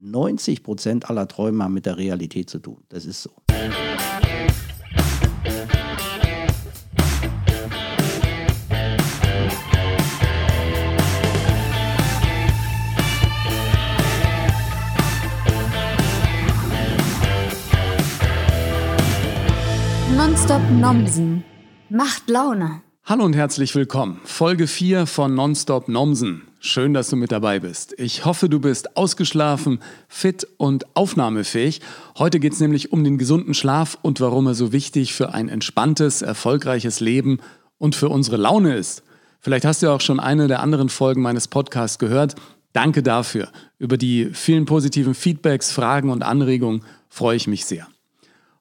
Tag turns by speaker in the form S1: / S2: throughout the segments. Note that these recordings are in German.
S1: 90 Prozent aller Träume haben mit der Realität zu tun. Das ist so.
S2: Nonstop Nomsen macht Laune.
S3: Hallo und herzlich willkommen. Folge 4 von Nonstop Nomsen. Schön, dass du mit dabei bist. Ich hoffe, du bist ausgeschlafen, fit und aufnahmefähig. Heute geht es nämlich um den gesunden Schlaf und warum er so wichtig für ein entspanntes, erfolgreiches Leben und für unsere Laune ist. Vielleicht hast du ja auch schon eine der anderen Folgen meines Podcasts gehört. Danke dafür. Über die vielen positiven Feedbacks, Fragen und Anregungen freue ich mich sehr.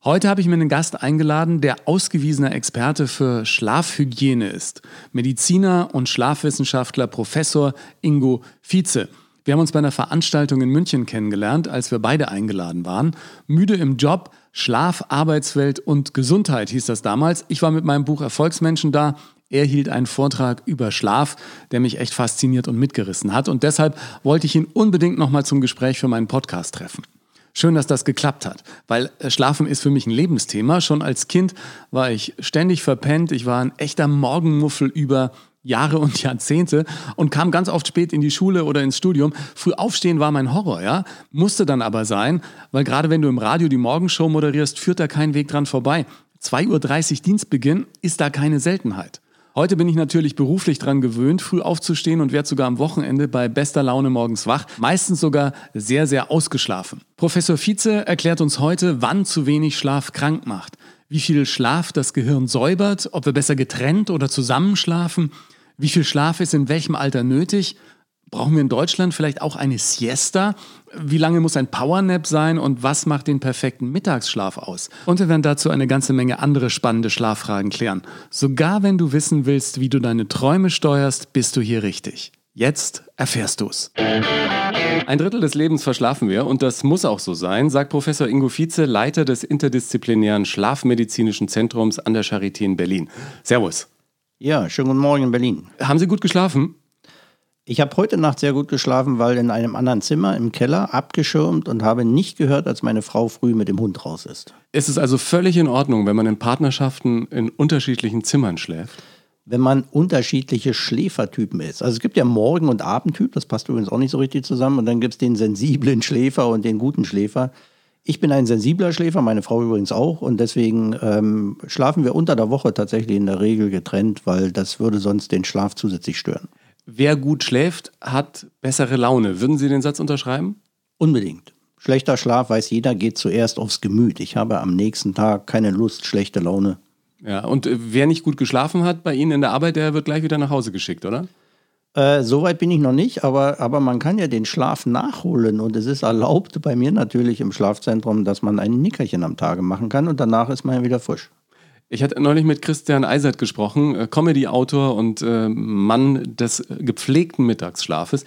S3: Heute habe ich mir einen Gast eingeladen, der ausgewiesener Experte für Schlafhygiene ist. Mediziner und Schlafwissenschaftler Professor Ingo Vize. Wir haben uns bei einer Veranstaltung in München kennengelernt, als wir beide eingeladen waren. Müde im Job, Schlaf, Arbeitswelt und Gesundheit hieß das damals. Ich war mit meinem Buch Erfolgsmenschen da. Er hielt einen Vortrag über Schlaf, der mich echt fasziniert und mitgerissen hat. Und deshalb wollte ich ihn unbedingt nochmal zum Gespräch für meinen Podcast treffen. Schön, dass das geklappt hat, weil äh, Schlafen ist für mich ein Lebensthema. Schon als Kind war ich ständig verpennt. Ich war ein echter Morgenmuffel über Jahre und Jahrzehnte und kam ganz oft spät in die Schule oder ins Studium. Früh aufstehen war mein Horror, ja. Musste dann aber sein, weil gerade wenn du im Radio die Morgenshow moderierst, führt da kein Weg dran vorbei. 2.30 Uhr Dienstbeginn ist da keine Seltenheit. Heute bin ich natürlich beruflich dran gewöhnt, früh aufzustehen und werde sogar am Wochenende bei bester Laune morgens wach, meistens sogar sehr, sehr ausgeschlafen. Professor Vize erklärt uns heute, wann zu wenig Schlaf krank macht, wie viel Schlaf das Gehirn säubert, ob wir besser getrennt oder zusammen schlafen, wie viel Schlaf ist in welchem Alter nötig Brauchen wir in Deutschland vielleicht auch eine Siesta? Wie lange muss ein Powernap sein und was macht den perfekten Mittagsschlaf aus? Und wir werden dazu eine ganze Menge andere spannende Schlaffragen klären. Sogar wenn du wissen willst, wie du deine Träume steuerst, bist du hier richtig. Jetzt erfährst du's. Ein Drittel des Lebens verschlafen wir und das muss auch so sein, sagt Professor Ingo Vize, Leiter des interdisziplinären Schlafmedizinischen Zentrums an der Charité in Berlin. Servus.
S1: Ja, schönen guten Morgen in Berlin.
S3: Haben Sie gut geschlafen?
S1: Ich habe heute Nacht sehr gut geschlafen, weil in einem anderen Zimmer im Keller abgeschirmt und habe nicht gehört, als meine Frau früh mit dem Hund raus ist.
S3: Ist es also völlig in Ordnung, wenn man in Partnerschaften in unterschiedlichen Zimmern schläft?
S1: Wenn man unterschiedliche Schläfertypen ist. Also es gibt ja Morgen- und Abendtyp, das passt übrigens auch nicht so richtig zusammen. Und dann gibt es den sensiblen Schläfer und den guten Schläfer. Ich bin ein sensibler Schläfer, meine Frau übrigens auch. Und deswegen ähm, schlafen wir unter der Woche tatsächlich in der Regel getrennt, weil das würde sonst den Schlaf zusätzlich stören.
S3: Wer gut schläft, hat bessere Laune. Würden Sie den Satz unterschreiben?
S1: Unbedingt. Schlechter Schlaf, weiß jeder, geht zuerst aufs Gemüt. Ich habe am nächsten Tag keine Lust, schlechte Laune.
S3: Ja, und äh, wer nicht gut geschlafen hat bei Ihnen in der Arbeit, der wird gleich wieder nach Hause geschickt, oder?
S1: Äh, Soweit bin ich noch nicht, aber, aber man kann ja den Schlaf nachholen und es ist erlaubt bei mir natürlich im Schlafzentrum, dass man ein Nickerchen am Tage machen kann und danach ist man ja wieder frisch.
S3: Ich hatte neulich mit Christian Eisert gesprochen, äh, Comedy-Autor und äh, Mann des gepflegten Mittagsschlafes.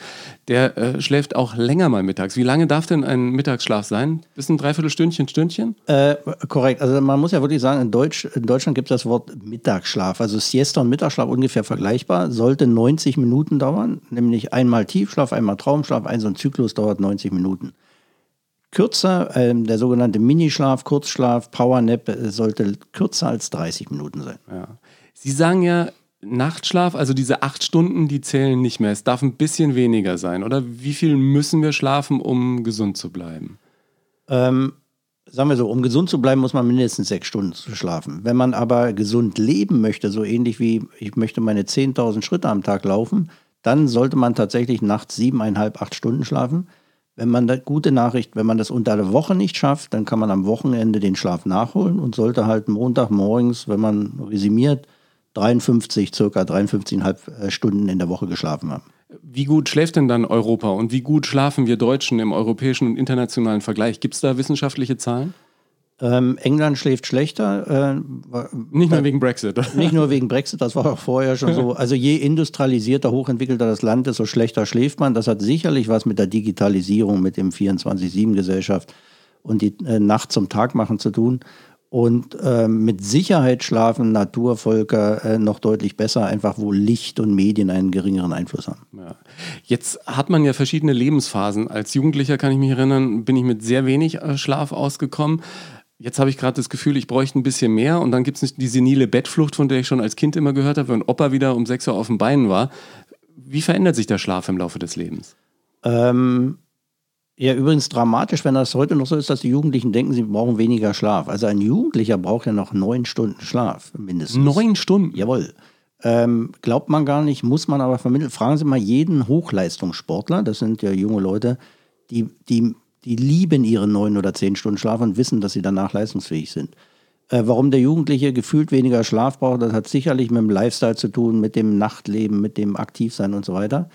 S3: Der äh, schläft auch länger mal mittags. Wie lange darf denn ein Mittagsschlaf sein? Bis ein Dreiviertelstündchen, Stündchen?
S1: Äh, korrekt. Also man muss ja wirklich sagen, in, Deutsch, in Deutschland gibt es das Wort Mittagsschlaf. Also Siesta und Mittagsschlaf ungefähr vergleichbar. Sollte 90 Minuten dauern, nämlich einmal Tiefschlaf, einmal Traumschlaf. Ein so ein Zyklus dauert 90 Minuten kürzer, äh, der sogenannte Minischlaf, Kurzschlaf, Powernap äh, sollte kürzer als 30 Minuten sein.
S3: Ja. Sie sagen ja, Nachtschlaf, also diese acht Stunden, die zählen nicht mehr. Es darf ein bisschen weniger sein, oder? Wie viel müssen wir schlafen, um gesund zu bleiben?
S1: Ähm, sagen wir so, um gesund zu bleiben, muss man mindestens sechs Stunden schlafen. Wenn man aber gesund leben möchte, so ähnlich wie ich möchte meine 10.000 Schritte am Tag laufen, dann sollte man tatsächlich nachts siebeneinhalb, acht Stunden schlafen. Wenn man da, gute Nachricht, wenn man das unter der Woche nicht schafft, dann kann man am Wochenende den Schlaf nachholen und sollte halt Montagmorgens, wenn man resümiert, 53, circa 53,5 äh, Stunden in der Woche geschlafen haben.
S3: Wie gut schläft denn dann Europa und wie gut schlafen wir Deutschen im europäischen und internationalen Vergleich? Gibt es da wissenschaftliche Zahlen?
S1: Ähm, England schläft schlechter. Äh,
S3: nicht nur wegen Brexit.
S1: Nicht nur wegen Brexit, das war auch vorher schon so. Also je industrialisierter, hochentwickelter das Land ist, so schlechter schläft man. Das hat sicherlich was mit der Digitalisierung, mit dem 24-7-Gesellschaft und die äh, Nacht zum Tag machen zu tun. Und äh, mit Sicherheit schlafen Naturvölker äh, noch deutlich besser, einfach wo Licht und Medien einen geringeren Einfluss haben.
S4: Ja. Jetzt hat man ja verschiedene Lebensphasen. Als Jugendlicher kann ich mich erinnern, bin ich mit sehr wenig äh, Schlaf ausgekommen. Jetzt habe ich gerade das Gefühl, ich bräuchte ein bisschen mehr. Und dann gibt es die senile Bettflucht, von der ich schon als Kind immer gehört habe, wenn Opa wieder um 6 Uhr auf den Beinen war. Wie verändert sich der Schlaf im Laufe des Lebens?
S1: Ähm, ja, übrigens dramatisch, wenn das heute noch so ist, dass die Jugendlichen denken, sie brauchen weniger Schlaf. Also ein Jugendlicher braucht ja noch neun Stunden Schlaf mindestens.
S4: Neun Stunden?
S1: Jawohl. Ähm, glaubt man gar nicht, muss man aber vermitteln. Fragen Sie mal jeden Hochleistungssportler, das sind ja junge Leute, die, die, die lieben ihre neun oder zehn Stunden Schlaf und wissen, dass sie danach leistungsfähig sind. Äh, warum der Jugendliche gefühlt weniger Schlaf braucht, das hat sicherlich mit dem Lifestyle zu tun, mit dem Nachtleben, mit dem Aktivsein und so weiter.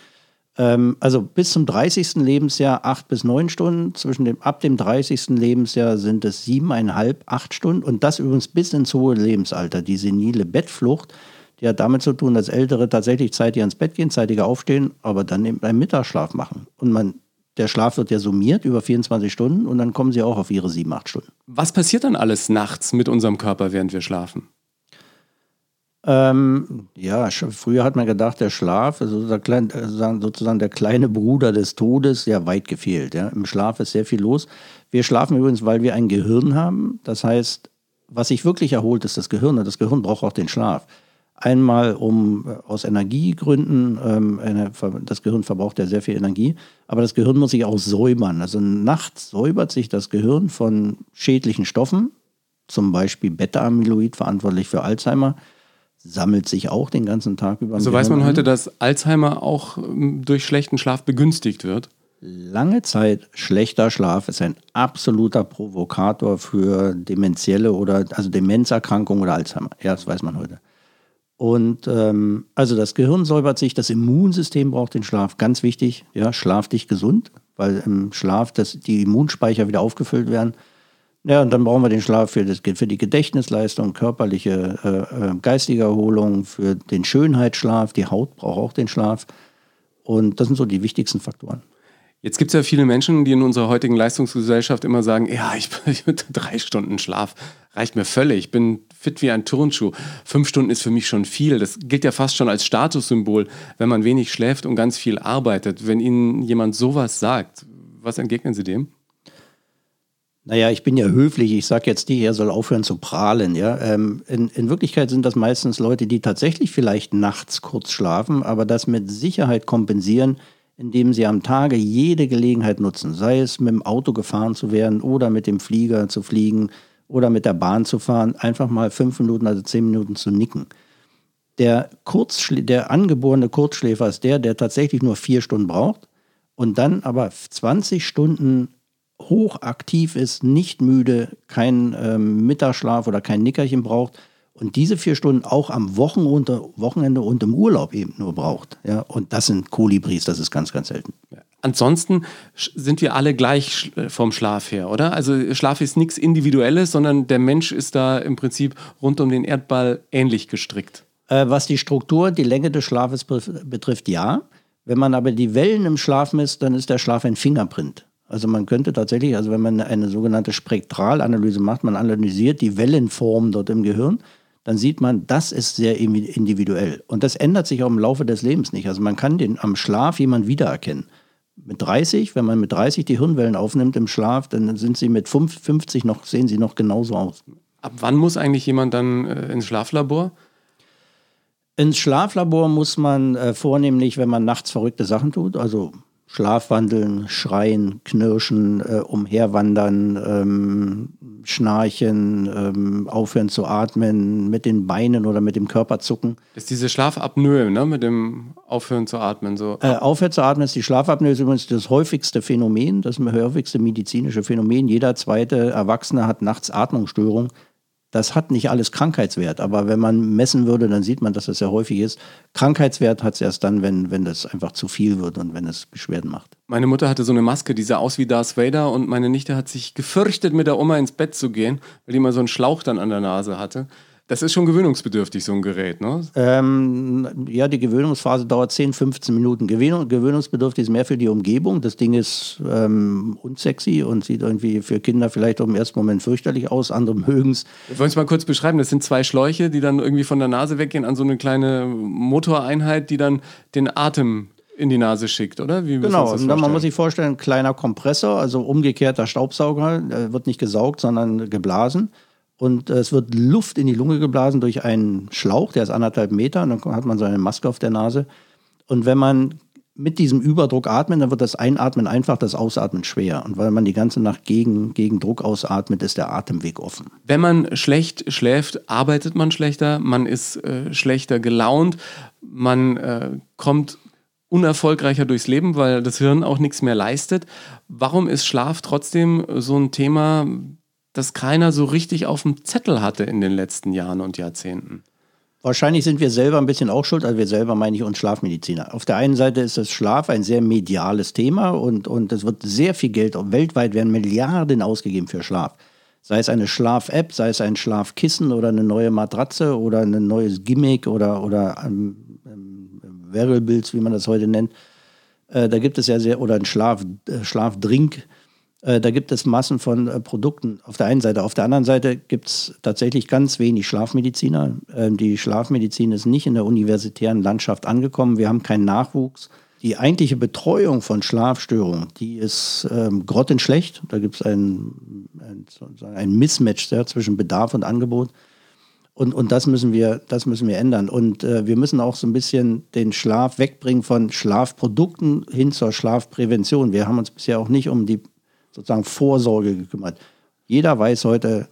S1: Ähm, also bis zum 30. Lebensjahr acht bis neun Stunden. Zwischen dem, ab dem 30. Lebensjahr sind es siebeneinhalb, acht Stunden. Und das übrigens bis ins hohe Lebensalter. Die senile Bettflucht, die hat damit zu tun, dass Ältere tatsächlich zeitig ans Bett gehen, zeitiger aufstehen, aber dann eben einen Mittagsschlaf machen. Und man, der Schlaf wird ja summiert über 24 Stunden und dann kommen sie auch auf ihre sieben, acht Stunden.
S4: Was passiert dann alles nachts mit unserem Körper, während wir schlafen?
S1: Ähm, ja, früher hat man gedacht, der Schlaf ist sozusagen, sozusagen der kleine Bruder des Todes, ja weit gefehlt. Ja. Im Schlaf ist sehr viel los. Wir schlafen übrigens, weil wir ein Gehirn haben. Das heißt, was sich wirklich erholt, ist das Gehirn. Und das Gehirn braucht auch den Schlaf. Einmal um äh, aus Energiegründen, ähm, das Gehirn verbraucht ja sehr viel Energie, aber das Gehirn muss sich auch säubern. Also nachts säubert sich das Gehirn von schädlichen Stoffen, zum Beispiel Beta-Amyloid, verantwortlich für Alzheimer sammelt sich auch den ganzen Tag über.
S4: Also weiß man heute, dass Alzheimer auch ähm, durch schlechten Schlaf begünstigt wird?
S1: Lange Zeit schlechter Schlaf ist ein absoluter Provokator für demenzielle oder also Demenzerkrankungen oder Alzheimer. Ja, das weiß man heute. Und ähm, also das Gehirn säubert sich, das Immunsystem braucht den Schlaf, ganz wichtig. Ja, schlaf dich gesund, weil im Schlaf das, die Immunspeicher wieder aufgefüllt werden. Ja, und dann brauchen wir den Schlaf für, das, für die Gedächtnisleistung, körperliche, äh, äh, geistige Erholung, für den Schönheitsschlaf. Die Haut braucht auch den Schlaf. Und das sind so die wichtigsten Faktoren.
S4: Jetzt gibt es ja viele Menschen, die in unserer heutigen Leistungsgesellschaft immer sagen, ja, ich, ich drei Stunden Schlaf reicht mir völlig. Ich bin fit wie ein Turnschuh. Fünf Stunden ist für mich schon viel. Das gilt ja fast schon als Statussymbol, wenn man wenig schläft und ganz viel arbeitet. Wenn Ihnen jemand sowas sagt, was entgegnen Sie dem?
S1: Naja, ich bin ja höflich. Ich sage jetzt nicht, er soll aufhören zu prahlen. Ja? Ähm, in, in Wirklichkeit sind das meistens Leute, die tatsächlich vielleicht nachts kurz schlafen, aber das mit Sicherheit kompensieren, indem sie am Tage jede Gelegenheit nutzen. Sei es mit dem Auto gefahren zu werden oder mit dem Flieger zu fliegen oder mit der Bahn zu fahren, einfach mal fünf Minuten, also zehn Minuten zu nicken. Der, der angeborene Kurzschläfer ist der, der tatsächlich nur vier Stunden braucht und dann aber 20 Stunden hochaktiv ist, nicht müde, kein ähm, Mittagsschlaf oder kein Nickerchen braucht und diese vier Stunden auch am Wochenende, Wochenende und im Urlaub eben nur braucht. Ja? Und das sind Kolibris, das ist ganz, ganz selten.
S4: Ansonsten sind wir alle gleich äh, vom Schlaf her, oder? Also Schlaf ist nichts Individuelles, sondern der Mensch ist da im Prinzip rund um den Erdball ähnlich gestrickt.
S1: Äh, was die Struktur, die Länge des Schlafes betrifft, ja. Wenn man aber die Wellen im Schlaf misst, dann ist der Schlaf ein Fingerprint. Also man könnte tatsächlich, also wenn man eine sogenannte Spektralanalyse macht, man analysiert die Wellenform dort im Gehirn, dann sieht man, das ist sehr individuell. Und das ändert sich auch im Laufe des Lebens nicht. Also man kann den am Schlaf jemand wiedererkennen. Mit 30, wenn man mit 30 die Hirnwellen aufnimmt im Schlaf, dann sind sie mit 50 noch, sehen sie noch genauso aus.
S4: Ab wann muss eigentlich jemand dann äh, ins Schlaflabor?
S1: Ins Schlaflabor muss man äh, vornehmlich, wenn man nachts verrückte Sachen tut, also Schlafwandeln, Schreien, Knirschen, äh, Umherwandern, ähm, Schnarchen, ähm, aufhören zu atmen, mit den Beinen oder mit dem Körper zucken.
S4: Das ist diese Schlafapnoe, ne? mit dem Aufhören zu atmen. So.
S1: Äh, aufhören zu atmen ist die Schlafapnoe, ist übrigens das häufigste Phänomen, das häufigste medizinische Phänomen. Jeder zweite Erwachsene hat nachts Atmungsstörung. Das hat nicht alles Krankheitswert, aber wenn man messen würde, dann sieht man, dass das sehr häufig ist. Krankheitswert hat es erst dann, wenn, wenn das einfach zu viel wird und wenn es Beschwerden macht.
S4: Meine Mutter hatte so eine Maske, die sah aus wie Darth Vader und meine Nichte hat sich gefürchtet, mit der Oma ins Bett zu gehen, weil die mal so einen Schlauch dann an der Nase hatte. Das ist schon gewöhnungsbedürftig, so ein Gerät, ne?
S1: Ähm, ja, die Gewöhnungsphase dauert 10, 15 Minuten. Gewöhnung, gewöhnungsbedürftig ist mehr für die Umgebung. Das Ding ist ähm, unsexy und sieht irgendwie für Kinder vielleicht auch im ersten Moment fürchterlich aus, andere mögen es.
S4: Wollen Sie mal kurz beschreiben? Das sind zwei Schläuche, die dann irgendwie von der Nase weggehen an so eine kleine Motoreinheit, die dann den Atem in die Nase schickt, oder?
S1: Wie genau, und dann man muss sich vorstellen, ein kleiner Kompressor, also umgekehrter Staubsauger, äh, wird nicht gesaugt, sondern geblasen. Und äh, es wird Luft in die Lunge geblasen durch einen Schlauch, der ist anderthalb Meter, und dann hat man so eine Maske auf der Nase. Und wenn man mit diesem Überdruck atmet, dann wird das Einatmen einfach, das Ausatmen schwer. Und weil man die ganze Nacht gegen, gegen Druck ausatmet, ist der Atemweg offen.
S4: Wenn man schlecht schläft, arbeitet man schlechter, man ist äh, schlechter gelaunt, man äh, kommt unerfolgreicher durchs Leben, weil das Hirn auch nichts mehr leistet. Warum ist Schlaf trotzdem so ein Thema, das keiner so richtig auf dem Zettel hatte in den letzten Jahren und Jahrzehnten?
S1: Wahrscheinlich sind wir selber ein bisschen auch schuld, also wir selber meine ich uns Schlafmediziner. Auf der einen Seite ist das Schlaf ein sehr mediales Thema und, und es wird sehr viel Geld, weltweit werden Milliarden ausgegeben für Schlaf. Sei es eine Schlaf-App, sei es ein Schlafkissen oder eine neue Matratze oder ein neues Gimmick oder, oder ähm, Wearables, wie man das heute nennt. Äh, da gibt es ja sehr, oder ein Schlaf, äh, Schlafdrink. Äh, da gibt es Massen von äh, Produkten auf der einen Seite. Auf der anderen Seite gibt es tatsächlich ganz wenig Schlafmediziner. Ähm, die Schlafmedizin ist nicht in der universitären Landschaft angekommen. Wir haben keinen Nachwuchs. Die eigentliche Betreuung von Schlafstörungen, die ist ähm, grottenschlecht. Da gibt es ein, ein, ein Mismatch ja, zwischen Bedarf und Angebot. Und, und das, müssen wir, das müssen wir ändern. Und äh, wir müssen auch so ein bisschen den Schlaf wegbringen von Schlafprodukten hin zur Schlafprävention. Wir haben uns bisher auch nicht um die sozusagen Vorsorge gekümmert. Jeder weiß heute,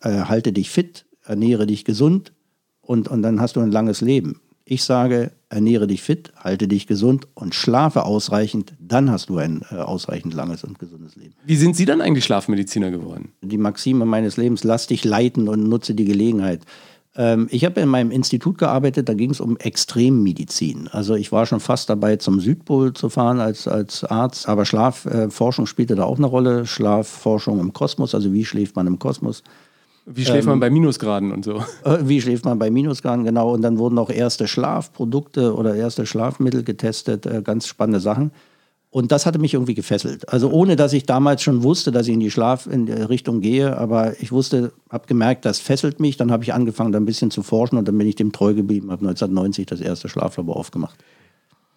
S1: äh, halte dich fit, ernähre dich gesund und, und dann hast du ein langes Leben. Ich sage, ernähre dich fit, halte dich gesund und schlafe ausreichend, dann hast du ein äh, ausreichend langes und gesundes Leben.
S4: Wie sind Sie dann eigentlich Schlafmediziner geworden?
S1: Die Maxime meines Lebens, lass dich leiten und nutze die Gelegenheit. Ähm, ich habe in meinem Institut gearbeitet, da ging es um Extremmedizin. Also ich war schon fast dabei, zum Südpol zu fahren als, als Arzt, aber Schlafforschung äh, spielte da auch eine Rolle. Schlafforschung im Kosmos, also wie schläft man im Kosmos.
S4: Wie schläft ähm, man bei Minusgraden und so?
S1: Äh, wie schläft man bei Minusgraden, genau. Und dann wurden auch erste Schlafprodukte oder erste Schlafmittel getestet, äh, ganz spannende Sachen. Und das hatte mich irgendwie gefesselt. Also ohne, dass ich damals schon wusste, dass ich in die Schlaf in die Richtung gehe, aber ich wusste, habe gemerkt, das fesselt mich. Dann habe ich angefangen, da ein bisschen zu forschen und dann bin ich dem treu geblieben, habe 1990 das erste Schlaflabor aufgemacht.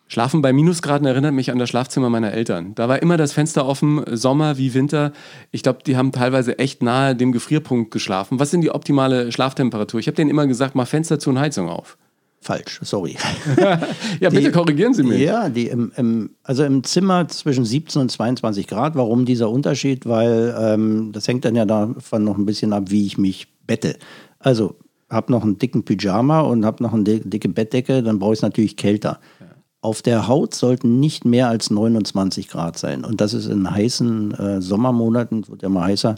S4: Schlafen bei Minusgraden erinnert mich an das Schlafzimmer meiner Eltern. Da war immer das Fenster offen, Sommer wie Winter. Ich glaube, die haben teilweise echt nahe dem Gefrierpunkt geschlafen. Was sind die optimale Schlaftemperatur? Ich habe denen immer gesagt, mach Fenster zu und Heizung auf.
S1: Falsch, sorry.
S4: ja, bitte die, korrigieren Sie mich.
S1: Ja, die im, im, also im Zimmer zwischen 17 und 22 Grad. Warum dieser Unterschied? Weil ähm, das hängt dann ja davon noch ein bisschen ab, wie ich mich bette. Also habe noch einen dicken Pyjama und habe noch eine dicke Bettdecke, dann brauche ich es natürlich kälter. Auf der Haut sollten nicht mehr als 29 Grad sein. Und das ist in heißen äh, Sommermonaten, wird ja mal heißer,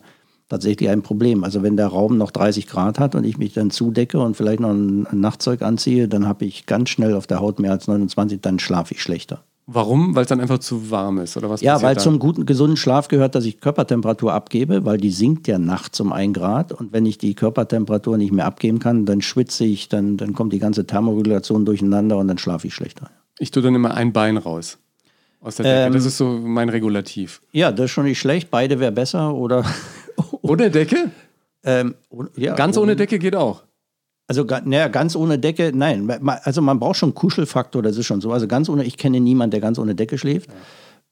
S1: tatsächlich ein Problem. Also wenn der Raum noch 30 Grad hat und ich mich dann zudecke und vielleicht noch ein, Nachtzeug anziehe, dann habe ich ganz schnell auf der Haut mehr als 29, dann schlafe ich schlechter.
S4: Warum? Weil es dann einfach zu warm ist oder was?
S1: Ja, weil da? zum guten, gesunden Schlaf gehört, dass ich Körpertemperatur abgebe, weil die sinkt ja nachts um ein Grad. Und wenn ich die Körpertemperatur nicht mehr abgeben kann, dann schwitze ich, dann, dann kommt die ganze Thermoregulation durcheinander und dann schlafe ich schlechter.
S4: Ich tue dann immer ein Bein raus. Aus der Decke. Ähm, das ist so mein Regulativ.
S1: Ja, das ist schon nicht schlecht. Beide wäre besser oder.
S4: ohne Decke?
S1: Ähm,
S4: ja, ganz ohne, ohne Decke geht auch.
S1: Also naja, ganz ohne Decke, nein. Also man braucht schon Kuschelfaktor, das ist schon so. Also ganz ohne, ich kenne niemanden, der ganz ohne Decke schläft.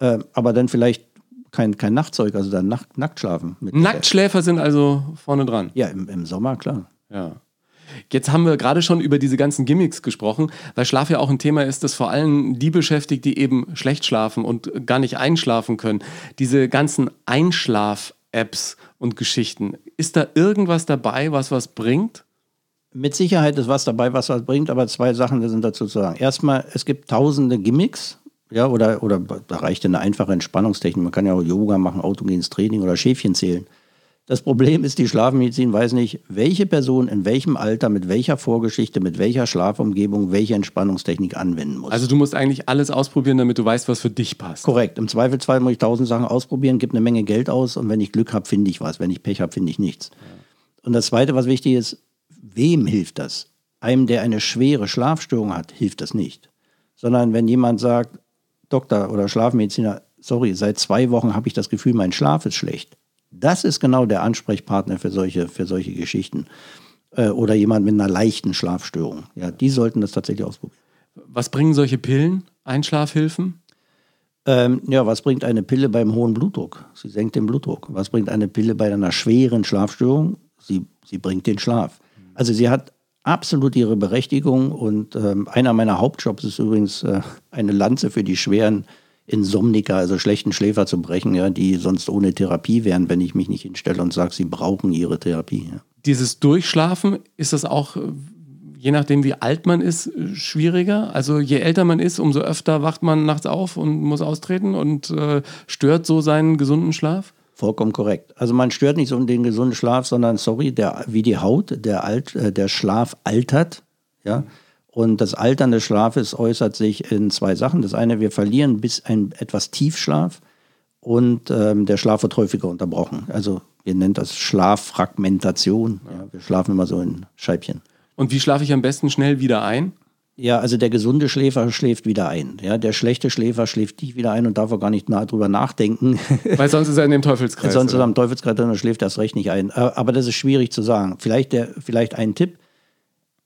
S1: Ja. Ähm, aber dann vielleicht kein, kein Nachtzeug, also dann nackt, nackt schlafen.
S4: Nacktschläfer sind also vorne dran.
S1: Ja, im, im Sommer, klar.
S4: Ja. Jetzt haben wir gerade schon über diese ganzen Gimmicks gesprochen, weil Schlaf ja auch ein Thema ist, das vor allem die beschäftigt, die eben schlecht schlafen und gar nicht einschlafen können. Diese ganzen Einschlaf-Apps und Geschichten. Ist da irgendwas dabei, was was bringt?
S1: Mit Sicherheit ist was dabei, was was bringt, aber zwei Sachen sind dazu zu sagen. Erstmal, es gibt tausende Gimmicks, ja, oder, oder da reicht eine einfache Entspannungstechnik. Man kann ja auch Yoga machen, autogenes Training oder Schäfchen zählen. Das Problem ist, die Schlafmedizin weiß nicht, welche Person in welchem Alter, mit welcher Vorgeschichte, mit welcher Schlafumgebung, welche Entspannungstechnik anwenden muss.
S4: Also du musst eigentlich alles ausprobieren, damit du weißt, was für dich passt.
S1: Korrekt. Im Zweifelsfall muss ich tausend Sachen ausprobieren, gebe eine Menge Geld aus und wenn ich Glück habe, finde ich was. Wenn ich Pech habe, finde ich nichts. Ja. Und das Zweite, was wichtig ist, wem hilft das? Einem, der eine schwere Schlafstörung hat, hilft das nicht. Sondern wenn jemand sagt, Doktor oder Schlafmediziner, sorry, seit zwei Wochen habe ich das Gefühl, mein Schlaf ist schlecht. Das ist genau der Ansprechpartner für solche, für solche Geschichten. Äh, oder jemand mit einer leichten Schlafstörung. Ja, die sollten das tatsächlich ausprobieren.
S4: Was bringen solche Pillen, Einschlafhilfen?
S1: Ähm, ja, was bringt eine Pille beim hohen Blutdruck? Sie senkt den Blutdruck. Was bringt eine Pille bei einer schweren Schlafstörung? Sie, sie bringt den Schlaf. Also sie hat absolut ihre Berechtigung und ähm, einer meiner Hauptjobs ist übrigens äh, eine Lanze für die schweren Insomniker, also schlechten Schläfer zu brechen, ja, die sonst ohne Therapie wären, wenn ich mich nicht hinstelle und sage, sie brauchen ihre Therapie. Ja.
S4: Dieses Durchschlafen, ist das auch, je nachdem wie alt man ist, schwieriger? Also je älter man ist, umso öfter wacht man nachts auf und muss austreten und äh, stört so seinen gesunden Schlaf?
S1: Vollkommen korrekt. Also man stört nicht so den gesunden Schlaf, sondern sorry, der, wie die Haut, der, Alt, äh, der Schlaf altert. Ja? Und das Altern des Schlafes äußert sich in zwei Sachen. Das eine, wir verlieren bis ein etwas Tiefschlaf und ähm, der Schlaf wird häufiger unterbrochen. Also wir nennen das Schlaffragmentation. Ja, wir schlafen immer so in Scheibchen.
S4: Und wie schlafe ich am besten schnell wieder ein?
S1: Ja, also der gesunde Schläfer schläft wieder ein. Ja, der schlechte Schläfer schläft nicht wieder ein und darf auch gar nicht nah drüber nachdenken.
S4: Weil sonst ist er in dem Teufelskreis.
S1: sonst oder? ist er im Teufelskreis und schläft erst recht nicht ein. Äh, aber das ist schwierig zu sagen. Vielleicht, der, vielleicht ein Tipp.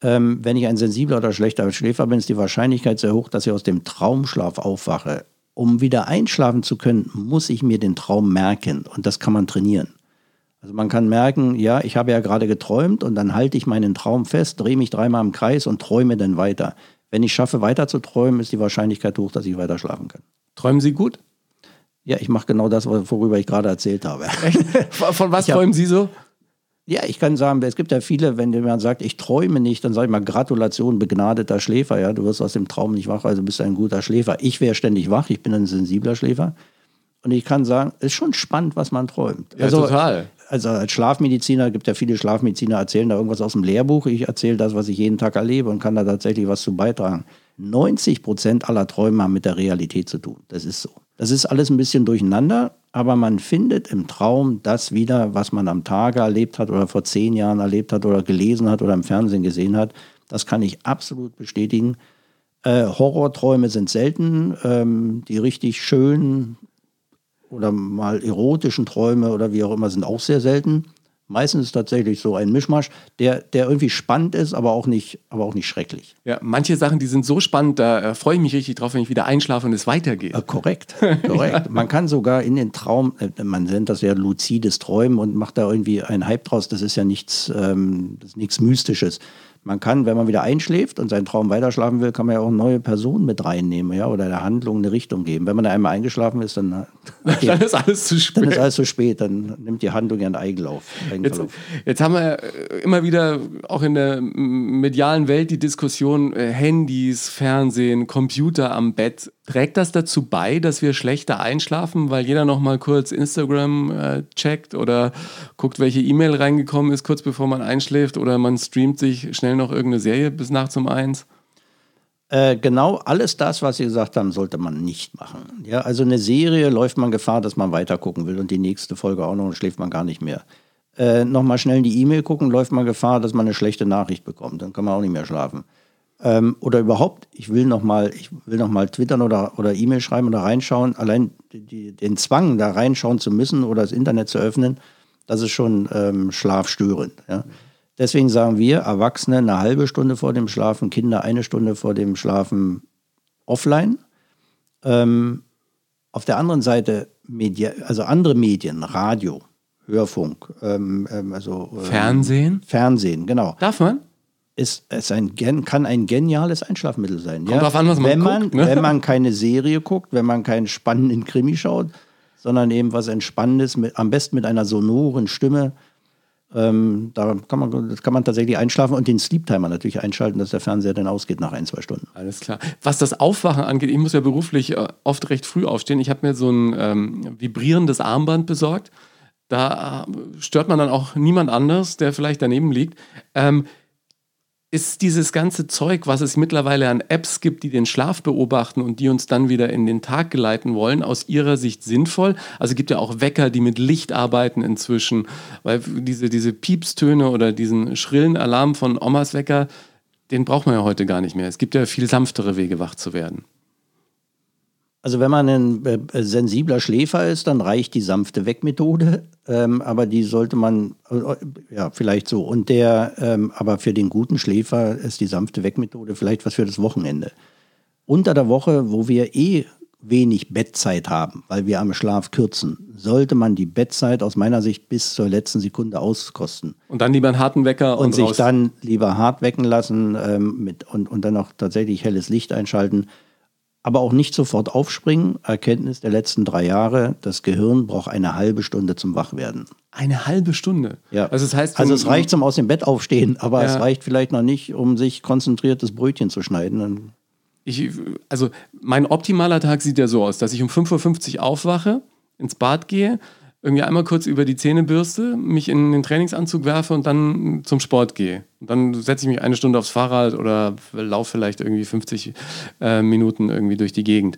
S1: Ähm, wenn ich ein sensibler oder schlechter Schläfer bin, ist die Wahrscheinlichkeit sehr hoch, dass ich aus dem Traumschlaf aufwache. Um wieder einschlafen zu können, muss ich mir den Traum merken und das kann man trainieren. Also man kann merken, ja, ich habe ja gerade geträumt und dann halte ich meinen Traum fest, drehe mich dreimal im Kreis und träume dann weiter. Wenn ich schaffe, weiter zu träumen, ist die Wahrscheinlichkeit hoch, dass ich weiter schlafen kann.
S4: Träumen Sie gut?
S1: Ja, ich mache genau das, worüber ich gerade erzählt habe.
S4: Echt? Von was hab, träumen Sie so?
S1: Ja, ich kann sagen, es gibt ja viele, wenn jemand sagt, ich träume nicht, dann sage ich mal Gratulation, begnadeter Schläfer. Ja, du wirst aus dem Traum nicht wach, also bist du ein guter Schläfer. Ich wäre ständig wach, ich bin ein sensibler Schläfer. Und ich kann sagen, es ist schon spannend, was man träumt.
S4: Ja, also, total
S1: also als Schlafmediziner, gibt ja viele Schlafmediziner, erzählen da irgendwas aus dem Lehrbuch. Ich erzähle das, was ich jeden Tag erlebe und kann da tatsächlich was zu beitragen. 90 Prozent aller Träume haben mit der Realität zu tun. Das ist so. Das ist alles ein bisschen durcheinander, aber man findet im Traum das wieder, was man am Tage erlebt hat oder vor zehn Jahren erlebt hat oder gelesen hat oder im Fernsehen gesehen hat. Das kann ich absolut bestätigen. Äh, Horrorträume sind selten. Ähm, die richtig schönen, oder mal erotischen Träume oder wie auch immer sind auch sehr selten. Meistens ist es tatsächlich so ein Mischmasch, der, der irgendwie spannend ist, aber auch, nicht, aber auch nicht schrecklich.
S4: Ja, manche Sachen, die sind so spannend, da äh, freue ich mich richtig drauf, wenn ich wieder einschlafe und es weitergeht.
S1: Äh, korrekt, korrekt. ja. Man kann sogar in den Traum, äh, man nennt das ja luzides Träumen und macht da irgendwie einen Hype draus. Das ist ja nichts, ähm, das ist nichts Mystisches man kann, wenn man wieder einschläft und seinen Traum weiterschlafen will, kann man ja auch neue Personen mit reinnehmen, ja, oder der Handlung eine Richtung geben. Wenn man da einmal eingeschlafen ist, dann,
S4: okay, dann ist alles zu spät.
S1: Dann ist alles zu spät, dann nimmt die Handlung ihren Eigenlauf.
S4: Jetzt, jetzt, haben wir äh, immer wieder auch in der medialen Welt die Diskussion äh, Handys, Fernsehen, Computer am Bett. Trägt das dazu bei, dass wir schlechter einschlafen, weil jeder noch mal kurz Instagram äh, checkt oder guckt, welche E-Mail reingekommen ist, kurz bevor man einschläft oder man streamt sich schnell noch irgendeine Serie bis nachts um eins?
S1: Äh, genau alles das, was Sie gesagt haben, sollte man nicht machen. Ja, also eine Serie läuft man Gefahr, dass man weiter gucken will und die nächste Folge auch noch und schläft man gar nicht mehr. Äh, Nochmal schnell in die E-Mail gucken, läuft man Gefahr, dass man eine schlechte Nachricht bekommt. Dann kann man auch nicht mehr schlafen. Ähm, oder überhaupt, ich will noch mal, ich will noch mal twittern oder, oder E-Mail schreiben oder reinschauen. Allein die, den Zwang, da reinschauen zu müssen oder das Internet zu öffnen, das ist schon ähm, schlafstörend. Ja. Deswegen sagen wir, Erwachsene eine halbe Stunde vor dem Schlafen, Kinder eine Stunde vor dem Schlafen offline. Ähm, auf der anderen Seite, Media, also andere Medien, Radio, Hörfunk, ähm, ähm also
S4: ähm, Fernsehen?
S1: Fernsehen, genau.
S4: Darf man?
S1: Ist, ist ein, kann ein geniales Einschlafmittel sein.
S4: Kommt ja? drauf an, was man
S1: wenn man,
S4: guckt, ne?
S1: Wenn man keine Serie guckt, wenn man keinen spannenden Krimi schaut, sondern eben was Entspannendes, mit, am besten mit einer sonoren Stimme. Ähm, da kann man, das kann man tatsächlich einschlafen und den Sleep-Timer natürlich einschalten, dass der Fernseher dann ausgeht nach ein, zwei Stunden.
S4: Alles klar. Was das Aufwachen angeht, ich muss ja beruflich äh, oft recht früh aufstehen. Ich habe mir so ein ähm, vibrierendes Armband besorgt. Da äh, stört man dann auch niemand anders, der vielleicht daneben liegt. Ähm, ist dieses ganze Zeug, was es mittlerweile an Apps gibt, die den Schlaf beobachten und die uns dann wieder in den Tag geleiten wollen, aus Ihrer Sicht sinnvoll? Also es gibt ja auch Wecker, die mit Licht arbeiten inzwischen, weil diese, diese Piepstöne oder diesen schrillen Alarm von Omas Wecker, den braucht man ja heute gar nicht mehr. Es gibt ja viel sanftere Wege, wach zu werden.
S1: Also wenn man ein äh, sensibler Schläfer ist, dann reicht die sanfte Wegmethode, ähm, aber die sollte man, äh, ja, vielleicht so. Und der, ähm, aber für den guten Schläfer ist die sanfte Wegmethode vielleicht was für das Wochenende. Unter der Woche, wo wir eh wenig Bettzeit haben, weil wir am Schlaf kürzen, sollte man die Bettzeit aus meiner Sicht bis zur letzten Sekunde auskosten.
S4: Und dann lieber einen harten Wecker
S1: und, und sich dann lieber hart wecken lassen ähm, mit, und, und dann auch tatsächlich helles Licht einschalten aber auch nicht sofort aufspringen. Erkenntnis der letzten drei Jahre, das Gehirn braucht eine halbe Stunde zum Wachwerden.
S4: Eine halbe Stunde?
S1: Ja. Also, das heißt, also es reicht zum aus dem Bett aufstehen, aber ja. es reicht vielleicht noch nicht, um sich konzentriert das Brötchen zu schneiden.
S4: Ich, also mein optimaler Tag sieht ja so aus, dass ich um 5.50 Uhr aufwache, ins Bad gehe, irgendwie einmal kurz über die Zähne bürste, mich in den Trainingsanzug werfe und dann zum Sport gehe. Und dann setze ich mich eine Stunde aufs Fahrrad oder laufe vielleicht irgendwie 50 äh, Minuten irgendwie durch die Gegend.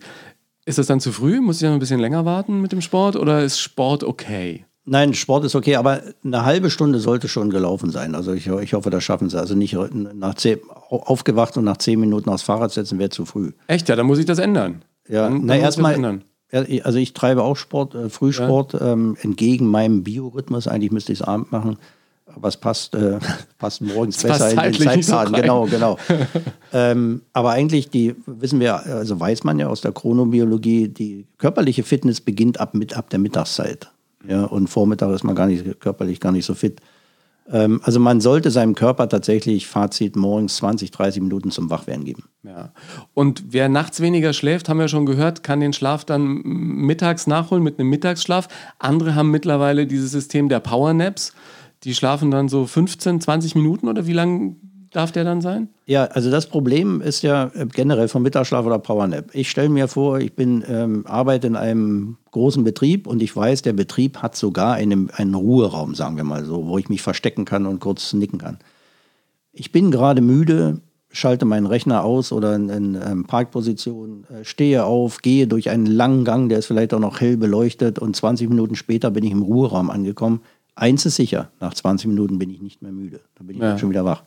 S4: Ist das dann zu früh? Muss ich dann ein bisschen länger warten mit dem Sport oder ist Sport okay?
S1: Nein, Sport ist okay, aber eine halbe Stunde sollte schon gelaufen sein. Also ich, ich hoffe, das schaffen sie. Also nicht nach zehn, aufgewacht und nach zehn Minuten aufs Fahrrad setzen wäre zu früh.
S4: Echt, ja, dann muss ich das ändern.
S1: Ja, dann, na erstmal also ich treibe auch Sport, äh, Frühsport, ja. ähm, entgegen meinem Biorhythmus. Eigentlich müsste ich es Abend machen. Aber es passt, äh, passt morgens das besser passt in den Zeitplan. So genau, genau. ähm, aber eigentlich, die wissen wir, also weiß man ja aus der Chronobiologie, die körperliche Fitness beginnt ab, mit, ab der Mittagszeit. Ja, und Vormittag ist man gar nicht körperlich gar nicht so fit. Ähm, also man sollte seinem Körper tatsächlich Fazit morgens 20, 30 Minuten zum Wachwerden geben.
S4: Ja. Und wer nachts weniger schläft, haben wir schon gehört, kann den Schlaf dann mittags nachholen mit einem Mittagsschlaf. Andere haben mittlerweile dieses System der Powernaps. Die schlafen dann so 15, 20 Minuten oder wie lange darf der dann sein?
S1: Ja, also das Problem ist ja äh, generell vom Mittagsschlaf oder Powernap. Ich stelle mir vor, ich bin ähm, arbeite in einem großen Betrieb und ich weiß, der Betrieb hat sogar einen, einen Ruheraum, sagen wir mal so, wo ich mich verstecken kann und kurz nicken kann. Ich bin gerade müde, schalte meinen Rechner aus oder in, in ähm, Parkposition, äh, stehe auf, gehe durch einen langen Gang, der ist vielleicht auch noch hell beleuchtet und 20 Minuten später bin ich im Ruheraum angekommen. Eins ist sicher, nach 20 Minuten bin ich nicht mehr müde. Da bin ich ja. schon wieder wach.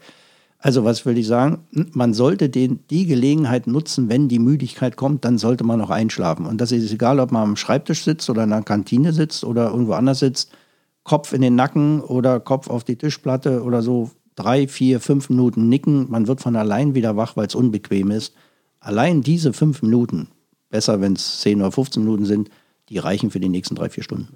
S1: Also was will ich sagen? Man sollte den, die Gelegenheit nutzen, wenn die Müdigkeit kommt, dann sollte man noch einschlafen. Und das ist egal, ob man am Schreibtisch sitzt oder in der Kantine sitzt oder irgendwo anders sitzt. Kopf in den Nacken oder Kopf auf die Tischplatte oder so. Drei, vier, fünf Minuten nicken. Man wird von allein wieder wach, weil es unbequem ist. Allein diese fünf Minuten, besser wenn es zehn oder 15 Minuten sind, die reichen für die nächsten drei, vier Stunden.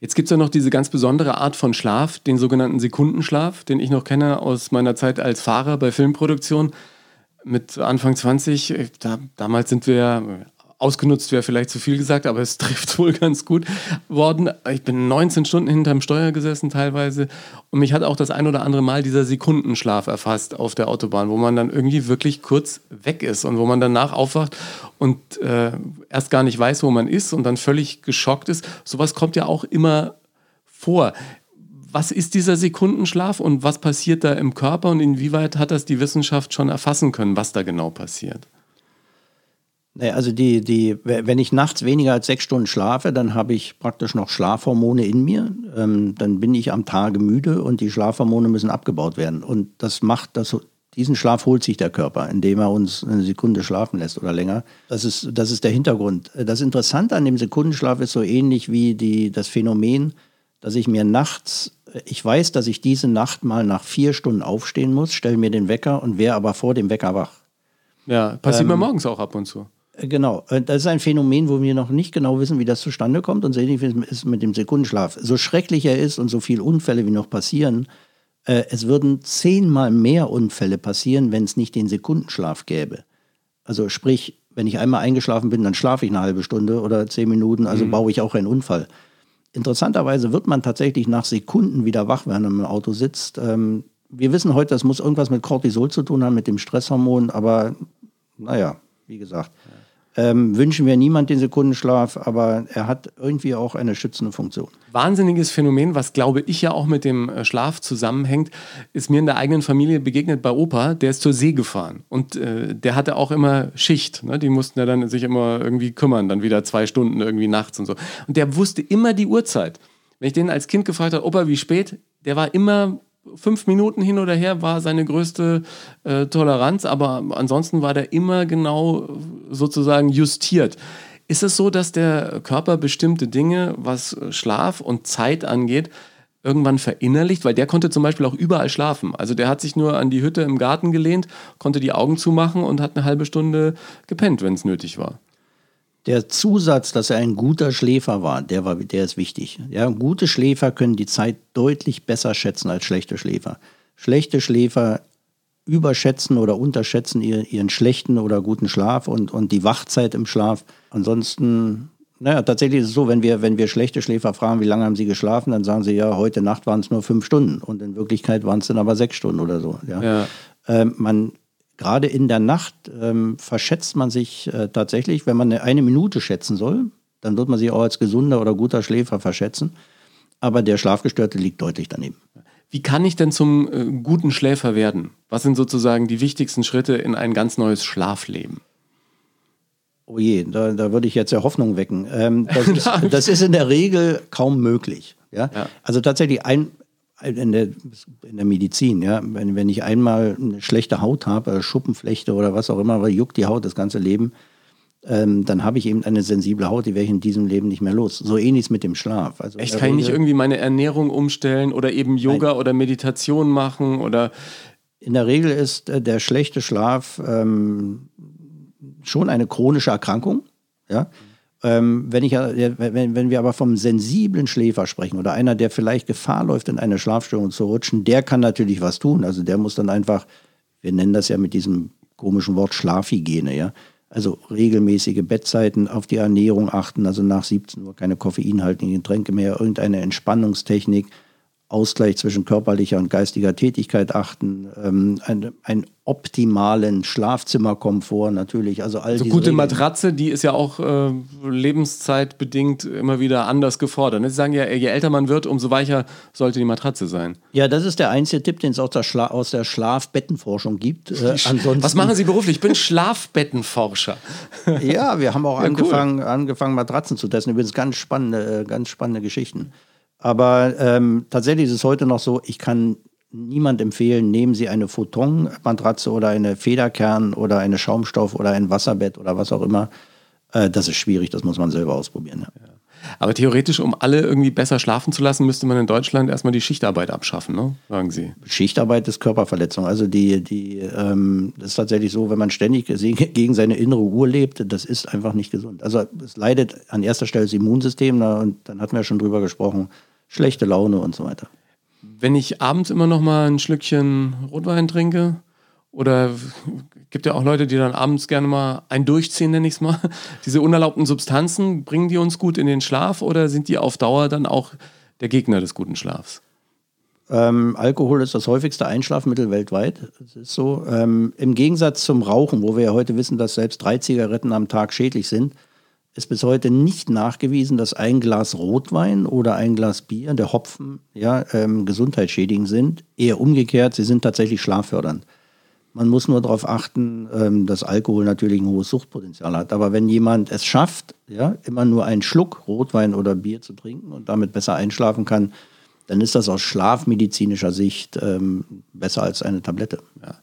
S4: Jetzt gibt es ja noch diese ganz besondere Art von Schlaf, den sogenannten Sekundenschlaf, den ich noch kenne aus meiner Zeit als Fahrer bei Filmproduktion. Mit Anfang 20, äh, da, damals sind wir ausgenutzt wäre vielleicht zu viel gesagt, aber es trifft wohl ganz gut worden. Ich bin 19 Stunden hinterm Steuer gesessen teilweise und mich hat auch das ein oder andere Mal dieser Sekundenschlaf erfasst auf der Autobahn, wo man dann irgendwie wirklich kurz weg ist und wo man danach aufwacht und äh, erst gar nicht weiß, wo man ist und dann völlig geschockt ist. Sowas kommt ja auch immer vor. Was ist dieser Sekundenschlaf und was passiert da im Körper und inwieweit hat das die Wissenschaft schon erfassen können, was da genau passiert?
S1: Also die, die, wenn ich nachts weniger als sechs Stunden schlafe, dann habe ich praktisch noch Schlafhormone in mir. Ähm, dann bin ich am Tage müde und die Schlafhormone müssen abgebaut werden. Und das macht das, diesen Schlaf holt sich der Körper, indem er uns eine Sekunde schlafen lässt oder länger. Das ist, das ist der Hintergrund. Das Interessante an dem Sekundenschlaf ist so ähnlich wie die, das Phänomen, dass ich mir nachts, ich weiß, dass ich diese Nacht mal nach vier Stunden aufstehen muss, stelle mir den Wecker und wäre aber vor dem Wecker wach.
S4: Ja, passiert ähm, mir morgens auch ab und zu.
S1: Genau, äh, das ist ein Phänomen, wo wir noch nicht genau wissen, wie das zustande kommt und so ähnlich ist mit dem Sekundenschlaf. So schrecklich er ist und so viele Unfälle wie noch passieren, äh, es würden zehnmal mehr Unfälle passieren, wenn es nicht den Sekundenschlaf gäbe. Also sprich, wenn ich einmal eingeschlafen bin, dann schlafe ich eine halbe Stunde oder zehn Minuten, also mhm. baue ich auch einen Unfall. Interessanterweise wird man tatsächlich nach Sekunden wieder wach, wenn man im Auto sitzt. Ähm, wir wissen heute, das muss irgendwas mit Cortisol zu tun haben, mit dem Stresshormon, aber naja, wie gesagt. Ähm, wünschen wir niemand den Sekundenschlaf, aber er hat irgendwie auch eine schützende Funktion.
S4: Wahnsinniges Phänomen, was glaube ich ja auch mit dem äh, Schlaf zusammenhängt, ist mir in der eigenen Familie begegnet bei Opa, der ist zur See gefahren und äh, der hatte auch immer Schicht. Ne? Die mussten ja dann sich immer irgendwie kümmern, dann wieder zwei Stunden irgendwie nachts und so. Und der wusste immer die Uhrzeit. Wenn ich den als Kind gefragt habe, Opa, wie spät, der war immer fünf Minuten hin oder her war seine größte äh, Toleranz, aber ansonsten war der immer genau sozusagen justiert. Ist es so, dass der Körper bestimmte Dinge, was Schlaf und Zeit angeht, irgendwann verinnerlicht? Weil der konnte zum Beispiel auch überall schlafen. Also der hat sich nur an die Hütte im Garten gelehnt, konnte die Augen zumachen und hat eine halbe Stunde gepennt, wenn es nötig war.
S1: Der Zusatz, dass er ein guter Schläfer war, der, war, der ist wichtig. Ja, gute Schläfer können die Zeit deutlich besser schätzen als schlechte Schläfer. Schlechte Schläfer überschätzen oder unterschätzen ihren, schlechten oder guten Schlaf und, und die Wachzeit im Schlaf. Ansonsten, naja, tatsächlich ist es so, wenn wir, wenn wir schlechte Schläfer fragen, wie lange haben sie geschlafen, dann sagen sie ja, heute Nacht waren es nur fünf Stunden und in Wirklichkeit waren es dann aber sechs Stunden oder so. Ja. ja. Ähm, man gerade in der Nacht ähm, verschätzt man sich äh, tatsächlich, wenn man eine, eine Minute schätzen soll, dann wird man sich auch als gesunder oder guter Schläfer verschätzen. Aber der Schlafgestörte liegt deutlich daneben.
S4: Wie kann ich denn zum äh, guten Schläfer werden? Was sind sozusagen die wichtigsten Schritte in ein ganz neues Schlafleben?
S1: Oh je, da, da würde ich jetzt ja Hoffnung wecken. Ähm, das, ist, das, ist, in der Regel kaum möglich. Ja? ja? Also tatsächlich ein, in der, in der Medizin, ja, wenn, wenn ich einmal eine schlechte Haut habe, Schuppenflechte oder was auch immer, aber juckt die Haut das ganze Leben, ähm, dann habe ich eben eine sensible Haut, die werde ich in diesem Leben nicht mehr los. So ähnlich mit dem Schlaf.
S4: Also Echt, kann ich nicht irgendwie meine Ernährung umstellen oder eben Yoga oder Meditation machen oder
S1: in der Regel ist äh, der schlechte Schlaf ähm, schon eine chronische Erkrankung. Ja? Ähm, wenn, ich, wenn, wenn wir aber vom sensiblen Schläfer sprechen oder einer, der vielleicht Gefahr läuft, in eine Schlafstörung zu rutschen, der kann natürlich was tun. Also der muss dann einfach, wir nennen das ja mit diesem komischen Wort Schlafhygiene, ja. Also regelmäßige Bettzeiten, auf die Ernährung achten, also nach 17 Uhr keine koffeinhaltigen Getränke mehr, irgendeine Entspannungstechnik, Ausgleich zwischen körperlicher und geistiger Tätigkeit achten, ähm, ein, einen optimalen Schlafzimmerkomfort natürlich. Also all
S4: also gute Regeln. Matratze, die ist ja auch äh, lebenszeitbedingt immer wieder anders gefordert. Sie sagen ja, je älter man wird, umso weicher sollte die Matratze sein.
S1: Ja, das ist der einzige Tipp, den es aus der, Schla aus der Schlafbettenforschung gibt.
S4: Äh, ansonsten Was machen Sie beruflich? Ich bin Schlafbettenforscher.
S1: ja, wir haben auch ja, angefangen, cool. angefangen, Matratzen zu testen. Übrigens ganz spannende, äh, ganz spannende Geschichten. Aber ähm, tatsächlich ist es heute noch so, ich kann niemand empfehlen, nehmen Sie eine Photon-Matratze oder eine Federkern oder eine Schaumstoff oder ein Wasserbett oder was auch immer. Äh, das ist schwierig, das muss man selber ausprobieren. Ja. Ja.
S4: Aber theoretisch, um alle irgendwie besser schlafen zu lassen, müsste man in Deutschland erstmal die Schichtarbeit abschaffen, ne? sagen Sie.
S1: Schichtarbeit ist Körperverletzung. Also die, die, ähm, das ist tatsächlich so, wenn man ständig gegen seine innere Uhr lebt, das ist einfach nicht gesund. Also es leidet an erster Stelle das Immunsystem, na, und dann hatten wir schon drüber gesprochen, schlechte Laune und so weiter.
S4: Wenn ich abends immer noch mal ein Schlückchen Rotwein trinke, oder gibt ja auch Leute, die dann abends gerne mal ein Durchziehen, nenne ich es mal. Diese unerlaubten Substanzen, bringen die uns gut in den Schlaf oder sind die auf Dauer dann auch der Gegner des guten Schlafs?
S1: Ähm, Alkohol ist das häufigste Einschlafmittel weltweit. Das ist so. Ähm, Im Gegensatz zum Rauchen, wo wir ja heute wissen, dass selbst drei Zigaretten am Tag schädlich sind, ist bis heute nicht nachgewiesen, dass ein Glas Rotwein oder ein Glas Bier, der Hopfen, ja, ähm, gesundheitsschädigend sind. Eher umgekehrt, sie sind tatsächlich schlaffördernd. Man muss nur darauf achten, ähm, dass Alkohol natürlich ein hohes Suchtpotenzial hat. Aber wenn jemand es schafft, ja, immer nur einen Schluck Rotwein oder Bier zu trinken und damit besser einschlafen kann, dann ist das aus schlafmedizinischer Sicht ähm, besser als eine Tablette. Ja.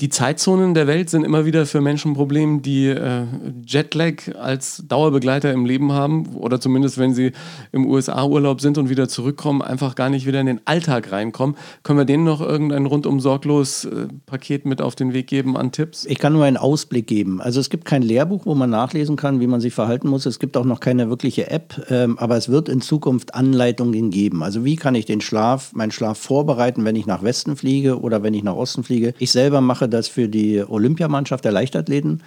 S4: Die Zeitzonen der Welt sind immer wieder für Menschen ein Problem, die äh, Jetlag als Dauerbegleiter im Leben haben oder zumindest wenn sie im USA-Urlaub sind und wieder zurückkommen, einfach gar nicht wieder in den Alltag reinkommen. Können wir denen noch irgendein rundum sorglos äh, Paket mit auf den Weg geben an Tipps?
S1: Ich kann nur einen Ausblick geben. Also es gibt kein Lehrbuch, wo man nachlesen kann, wie man sich verhalten muss. Es gibt auch noch keine wirkliche App, ähm, aber es wird in Zukunft Anleitungen geben. Also wie kann ich den Schlaf, meinen Schlaf vorbereiten, wenn ich nach Westen fliege oder wenn ich nach Osten fliege. Ich selber mache das für die Olympiamannschaft der Leichtathleten.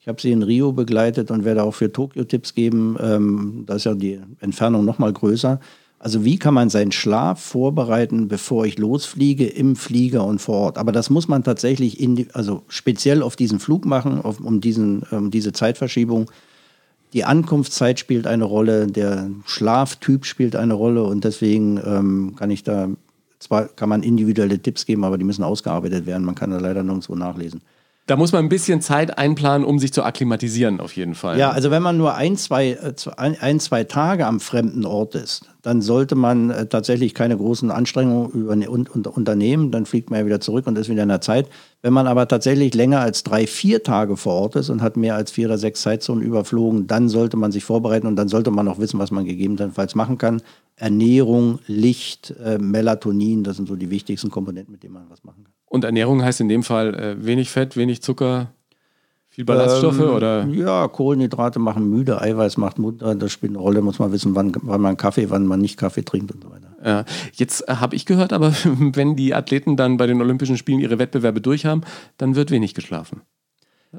S1: Ich habe sie in Rio begleitet und werde auch für Tokio Tipps geben. Ähm, da ist ja die Entfernung noch mal größer. Also wie kann man seinen Schlaf vorbereiten, bevor ich losfliege, im Flieger und vor Ort. Aber das muss man tatsächlich in, also speziell auf diesen Flug machen, auf, um diesen, um diese Zeitverschiebung. Die Ankunftszeit spielt eine Rolle, der Schlaftyp spielt eine Rolle und deswegen ähm, kann ich da, zwar kann man individuelle Tipps geben, aber die müssen ausgearbeitet werden. Man kann da leider nirgendwo nachlesen.
S3: Da muss man ein bisschen Zeit einplanen, um sich zu akklimatisieren, auf jeden Fall.
S1: Ja, also wenn man nur ein, zwei, äh, ein, zwei Tage am fremden Ort ist, dann sollte man äh, tatsächlich keine großen Anstrengungen über, ne, unternehmen. Dann fliegt man ja wieder zurück und ist wieder in der Zeit. Wenn man aber tatsächlich länger als drei, vier Tage vor Ort ist und hat mehr als vier oder sechs Zeitzonen überflogen, dann sollte man sich vorbereiten und dann sollte man auch wissen, was man gegebenenfalls machen kann. Ernährung, Licht, äh, Melatonin, das sind so die wichtigsten Komponenten, mit denen man was machen kann.
S3: Und Ernährung heißt in dem Fall äh, wenig Fett, wenig Zucker, viel Ballaststoffe ähm, oder?
S1: Ja, Kohlenhydrate machen müde, Eiweiß macht munter. Das spielt eine Rolle, muss man wissen, wann, wann man Kaffee, wann man nicht Kaffee trinkt und so weiter.
S3: Ja, jetzt äh, habe ich gehört, aber wenn die Athleten dann bei den Olympischen Spielen ihre Wettbewerbe durchhaben, dann wird wenig geschlafen.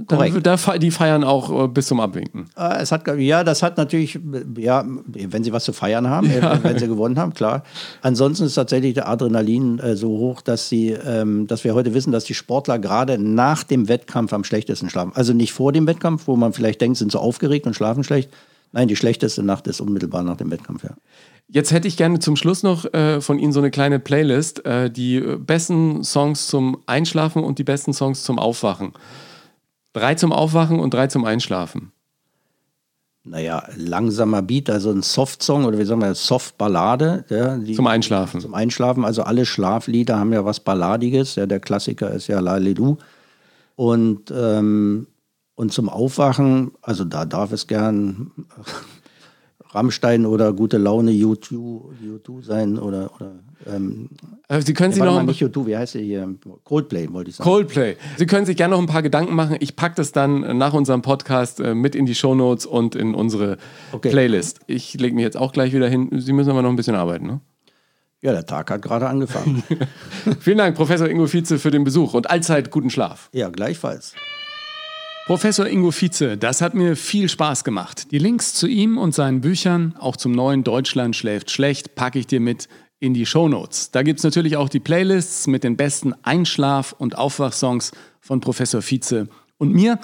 S3: Korrekt. Da, die feiern auch äh, bis zum Abwinken.
S1: Äh, es hat, ja, das hat natürlich, ja, wenn sie was zu feiern haben, ja. wenn sie gewonnen haben, klar. Ansonsten ist tatsächlich der Adrenalin äh, so hoch, dass sie, ähm, dass wir heute wissen, dass die Sportler gerade nach dem Wettkampf am schlechtesten schlafen. Also nicht vor dem Wettkampf, wo man vielleicht denkt, sind so aufgeregt und schlafen schlecht. Nein, die schlechteste Nacht ist unmittelbar nach dem Wettkampf, ja.
S3: Jetzt hätte ich gerne zum Schluss noch äh, von Ihnen so eine kleine Playlist, äh, die besten Songs zum Einschlafen und die besten Songs zum Aufwachen. Drei zum Aufwachen und drei zum Einschlafen.
S1: Naja, langsamer Beat, also ein Soft-Song oder wie sagen wir, Soft-Ballade. Ja,
S3: zum Einschlafen.
S1: Zum Einschlafen. Also alle Schlaflieder haben ja was Balladiges. Ja, der Klassiker ist ja Lalilu. Und, ähm, und zum Aufwachen, also da darf es gern Rammstein oder gute Laune YouTube, YouTube sein oder, oder ähm,
S3: Sie können sich noch
S1: nicht YouTube, wie heißt der hier? Coldplay wollte ich sagen.
S3: Coldplay. Sie können sich gerne noch ein paar Gedanken machen. Ich packe das dann nach unserem Podcast äh, mit in die Shownotes und in unsere okay. Playlist. Ich lege mich jetzt auch gleich wieder hin. Sie müssen aber noch ein bisschen arbeiten, ne?
S1: Ja, der Tag hat gerade angefangen.
S3: Vielen Dank, Professor Ingo Vize, für den Besuch und allzeit guten Schlaf.
S1: Ja, gleichfalls.
S3: Professor Ingo Vize, das hat mir viel Spaß gemacht. Die Links zu ihm und seinen Büchern, auch zum neuen Deutschland schläft schlecht, packe ich dir mit in die Show Notes. Da gibt es natürlich auch die Playlists mit den besten Einschlaf- und Aufwachsongs von Professor Vize und mir.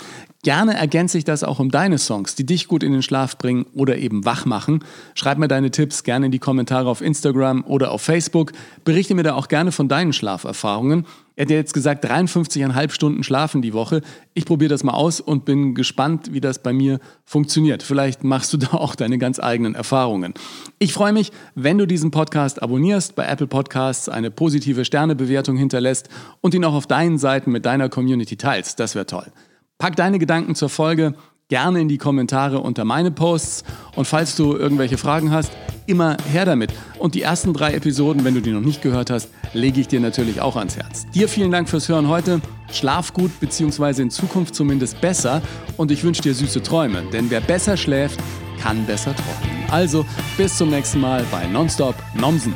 S3: Gerne ergänze ich das auch um deine Songs, die dich gut in den Schlaf bringen oder eben wach machen. Schreib mir deine Tipps gerne in die Kommentare auf Instagram oder auf Facebook. Berichte mir da auch gerne von deinen Schlaferfahrungen. Er hat jetzt gesagt, 53,5 Stunden schlafen die Woche. Ich probiere das mal aus und bin gespannt, wie das bei mir funktioniert. Vielleicht machst du da auch deine ganz eigenen Erfahrungen. Ich freue mich, wenn du diesen Podcast abonnierst, bei Apple Podcasts eine positive Sternebewertung hinterlässt und ihn auch auf deinen Seiten mit deiner Community teilst. Das wäre toll. Pack deine Gedanken zur Folge gerne in die Kommentare unter meine Posts. Und falls du irgendwelche Fragen hast, immer her damit. Und die ersten drei Episoden, wenn du die noch nicht gehört hast, lege ich dir natürlich auch ans Herz. Dir vielen Dank fürs Hören heute. Schlaf gut, beziehungsweise in Zukunft zumindest besser. Und ich wünsche dir süße Träume, denn wer besser schläft, kann besser träumen. Also bis zum nächsten Mal bei Nonstop Nomsen.